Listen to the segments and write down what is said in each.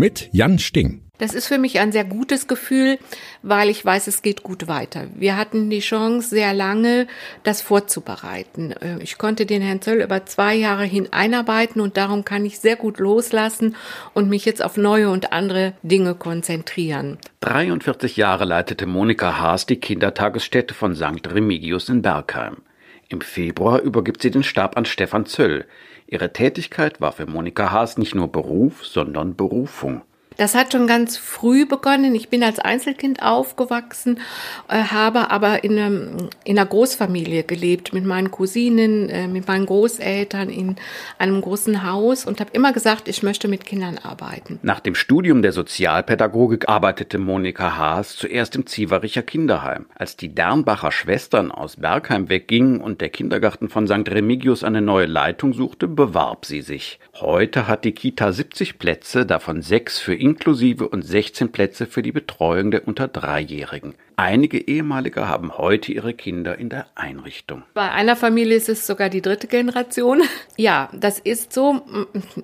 Mit Jan Sting. Das ist für mich ein sehr gutes Gefühl, weil ich weiß, es geht gut weiter. Wir hatten die Chance, sehr lange das vorzubereiten. Äh, ich konnte den Herrn Zöll über zwei Jahre hin einarbeiten und darum kann ich sehr gut loslassen und mich jetzt auf neue und andere Dinge konzentrieren. 43 Jahre leitete Monika Haas die Kindertagesstätte von St. Remigius in Bergheim. Im Februar übergibt sie den Stab an Stefan Zöll. Ihre Tätigkeit war für Monika Haas nicht nur Beruf, sondern Berufung. Das hat schon ganz früh begonnen. Ich bin als Einzelkind aufgewachsen, äh, habe aber in, einem, in einer Großfamilie gelebt, mit meinen Cousinen, äh, mit meinen Großeltern in einem großen Haus und habe immer gesagt, ich möchte mit Kindern arbeiten. Nach dem Studium der Sozialpädagogik arbeitete Monika Haas zuerst im Zievericher Kinderheim. Als die Dernbacher Schwestern aus Bergheim weggingen und der Kindergarten von St. Remigius eine neue Leitung suchte, bewarb sie sich. Heute hat die Kita 70 Plätze, davon sechs für inklusive und 16 Plätze für die Betreuung der unter Dreijährigen. Einige ehemalige haben heute ihre Kinder in der Einrichtung. Bei einer Familie ist es sogar die dritte Generation. Ja, das ist so.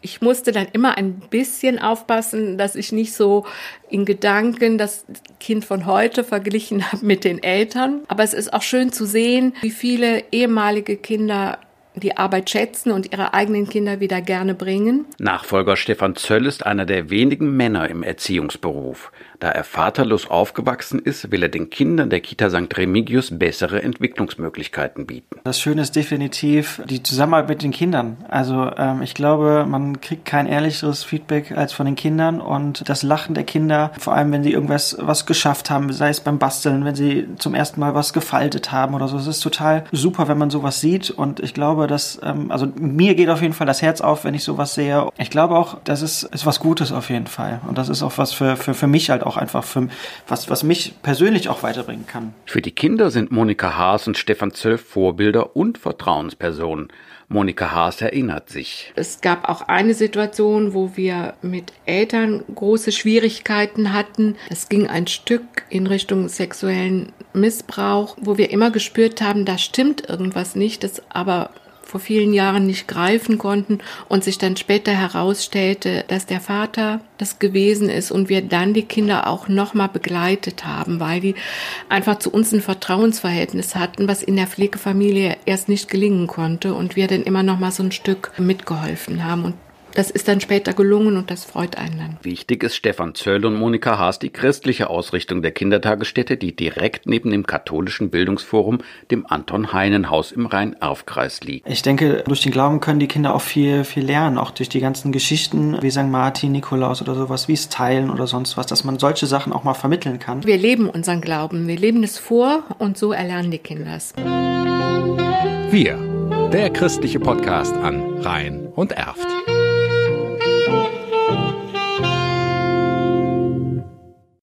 Ich musste dann immer ein bisschen aufpassen, dass ich nicht so in Gedanken das Kind von heute verglichen habe mit den Eltern. Aber es ist auch schön zu sehen, wie viele ehemalige Kinder die Arbeit schätzen und ihre eigenen Kinder wieder gerne bringen. Nachfolger Stefan Zöll ist einer der wenigen Männer im Erziehungsberuf. Da er vaterlos aufgewachsen ist, will er den Kindern der Kita St. Remigius bessere Entwicklungsmöglichkeiten bieten. Das Schöne ist definitiv die Zusammenarbeit mit den Kindern. Also ähm, ich glaube, man kriegt kein ehrlicheres Feedback als von den Kindern und das Lachen der Kinder, vor allem wenn sie irgendwas was geschafft haben, sei es beim Basteln, wenn sie zum ersten Mal was gefaltet haben oder so. Es ist total super, wenn man sowas sieht und ich glaube, dass, ähm, also mir geht auf jeden Fall das Herz auf, wenn ich sowas sehe. Ich glaube auch, das ist, ist was Gutes auf jeden Fall und das ist auch was für, für, für mich halt auch einfach für was, was mich persönlich auch weiterbringen kann. Für die Kinder sind Monika Haas und Stefan Zöll Vorbilder und Vertrauenspersonen. Monika Haas erinnert sich. Es gab auch eine Situation, wo wir mit Eltern große Schwierigkeiten hatten. Es ging ein Stück in Richtung sexuellen Missbrauch, wo wir immer gespürt haben, da stimmt irgendwas nicht, das aber vor vielen Jahren nicht greifen konnten und sich dann später herausstellte, dass der Vater das gewesen ist und wir dann die Kinder auch nochmal begleitet haben, weil die einfach zu uns ein Vertrauensverhältnis hatten, was in der Pflegefamilie erst nicht gelingen konnte und wir dann immer nochmal so ein Stück mitgeholfen haben. Und das ist dann später gelungen und das freut einen dann. Wichtig ist Stefan Zöll und Monika Haas die christliche Ausrichtung der Kindertagesstätte, die direkt neben dem katholischen Bildungsforum, dem Anton Heinen Haus im Rhein-Erf-Kreis liegt. Ich denke, durch den Glauben können die Kinder auch viel, viel lernen, auch durch die ganzen Geschichten wie St. Martin, Nikolaus oder sowas, wie es teilen oder sonst was, dass man solche Sachen auch mal vermitteln kann. Wir leben unseren Glauben, wir leben es vor und so erlernen die Kinder es. Wir, der christliche Podcast an Rhein und Erft. Thank you.